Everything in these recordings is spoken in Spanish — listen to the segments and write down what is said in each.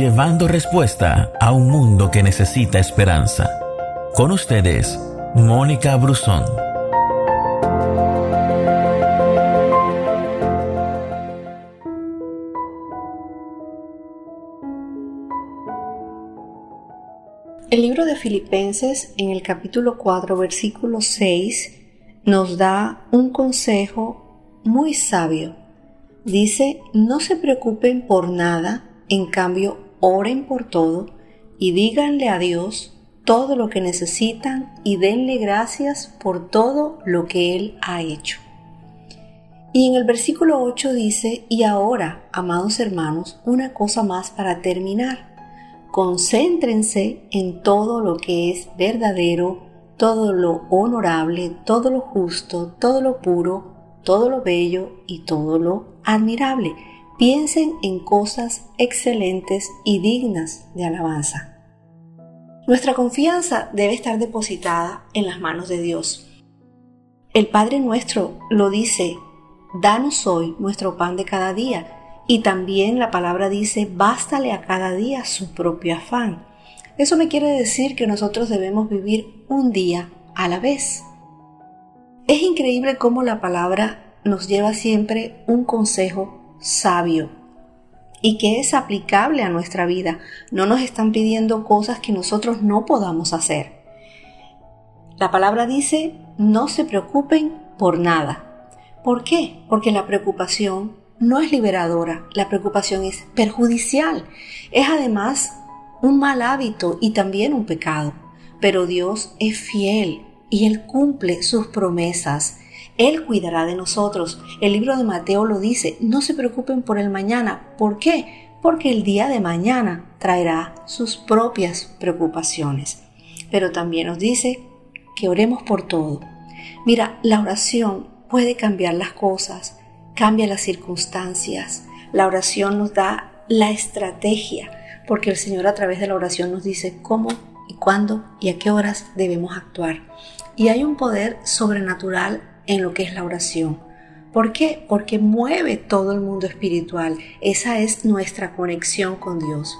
llevando respuesta a un mundo que necesita esperanza. Con ustedes, Mónica Brusón. El libro de Filipenses en el capítulo 4, versículo 6 nos da un consejo muy sabio. Dice, no se preocupen por nada, en cambio, oren por todo y díganle a Dios todo lo que necesitan y denle gracias por todo lo que Él ha hecho. Y en el versículo 8 dice, y ahora, amados hermanos, una cosa más para terminar. Concéntrense en todo lo que es verdadero, todo lo honorable, todo lo justo, todo lo puro, todo lo bello y todo lo admirable. Piensen en cosas excelentes y dignas de alabanza. Nuestra confianza debe estar depositada en las manos de Dios. El Padre nuestro lo dice, danos hoy nuestro pan de cada día. Y también la palabra dice, bástale a cada día su propio afán. Eso me quiere decir que nosotros debemos vivir un día a la vez. Es increíble cómo la palabra nos lleva siempre un consejo sabio y que es aplicable a nuestra vida. No nos están pidiendo cosas que nosotros no podamos hacer. La palabra dice, no se preocupen por nada. ¿Por qué? Porque la preocupación no es liberadora, la preocupación es perjudicial. Es además un mal hábito y también un pecado. Pero Dios es fiel y Él cumple sus promesas él cuidará de nosotros. El libro de Mateo lo dice, no se preocupen por el mañana. ¿Por qué? Porque el día de mañana traerá sus propias preocupaciones. Pero también nos dice que oremos por todo. Mira, la oración puede cambiar las cosas, cambia las circunstancias. La oración nos da la estrategia, porque el Señor a través de la oración nos dice cómo y cuándo y a qué horas debemos actuar. Y hay un poder sobrenatural en lo que es la oración. ¿Por qué? Porque mueve todo el mundo espiritual. Esa es nuestra conexión con Dios.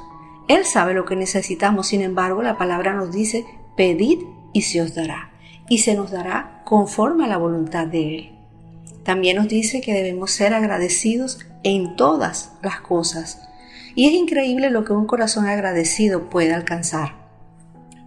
Él sabe lo que necesitamos, sin embargo la palabra nos dice, pedid y se os dará. Y se nos dará conforme a la voluntad de Él. También nos dice que debemos ser agradecidos en todas las cosas. Y es increíble lo que un corazón agradecido puede alcanzar.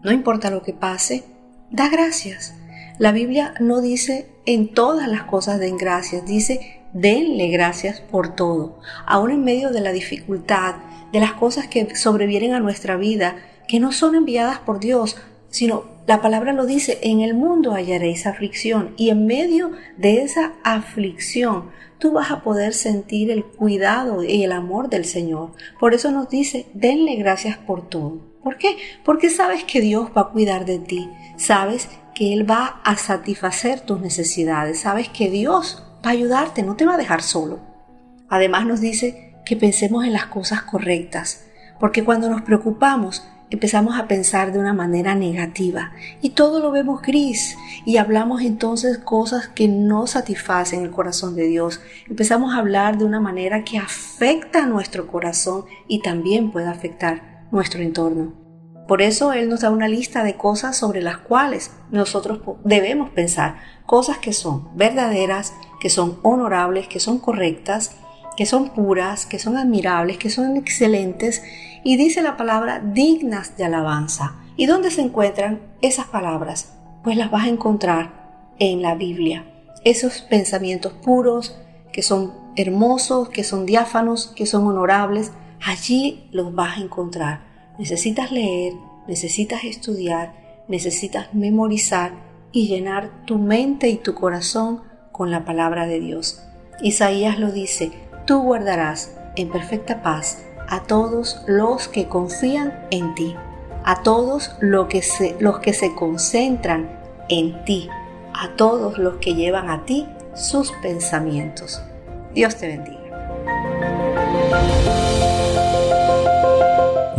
No importa lo que pase, da gracias. La Biblia no dice en todas las cosas den gracias, dice denle gracias por todo, aún en medio de la dificultad, de las cosas que sobrevienen a nuestra vida, que no son enviadas por Dios, sino la palabra lo dice, en el mundo hallaréis aflicción y en medio de esa aflicción tú vas a poder sentir el cuidado y el amor del Señor. Por eso nos dice, denle gracias por todo. ¿Por qué? Porque sabes que Dios va a cuidar de ti, sabes que Él va a satisfacer tus necesidades, sabes que Dios va a ayudarte, no te va a dejar solo. Además nos dice que pensemos en las cosas correctas, porque cuando nos preocupamos empezamos a pensar de una manera negativa y todo lo vemos gris y hablamos entonces cosas que no satisfacen el corazón de Dios. Empezamos a hablar de una manera que afecta nuestro corazón y también puede afectar nuestro entorno. Por eso Él nos da una lista de cosas sobre las cuales nosotros debemos pensar, cosas que son verdaderas, que son honorables, que son correctas, que son puras, que son admirables, que son excelentes, y dice la palabra dignas de alabanza. ¿Y dónde se encuentran esas palabras? Pues las vas a encontrar en la Biblia. Esos pensamientos puros, que son hermosos, que son diáfanos, que son honorables, allí los vas a encontrar. Necesitas leer, necesitas estudiar, necesitas memorizar y llenar tu mente y tu corazón con la palabra de Dios. Isaías lo dice, tú guardarás en perfecta paz a todos los que confían en ti, a todos los que se, los que se concentran en ti, a todos los que llevan a ti sus pensamientos. Dios te bendiga.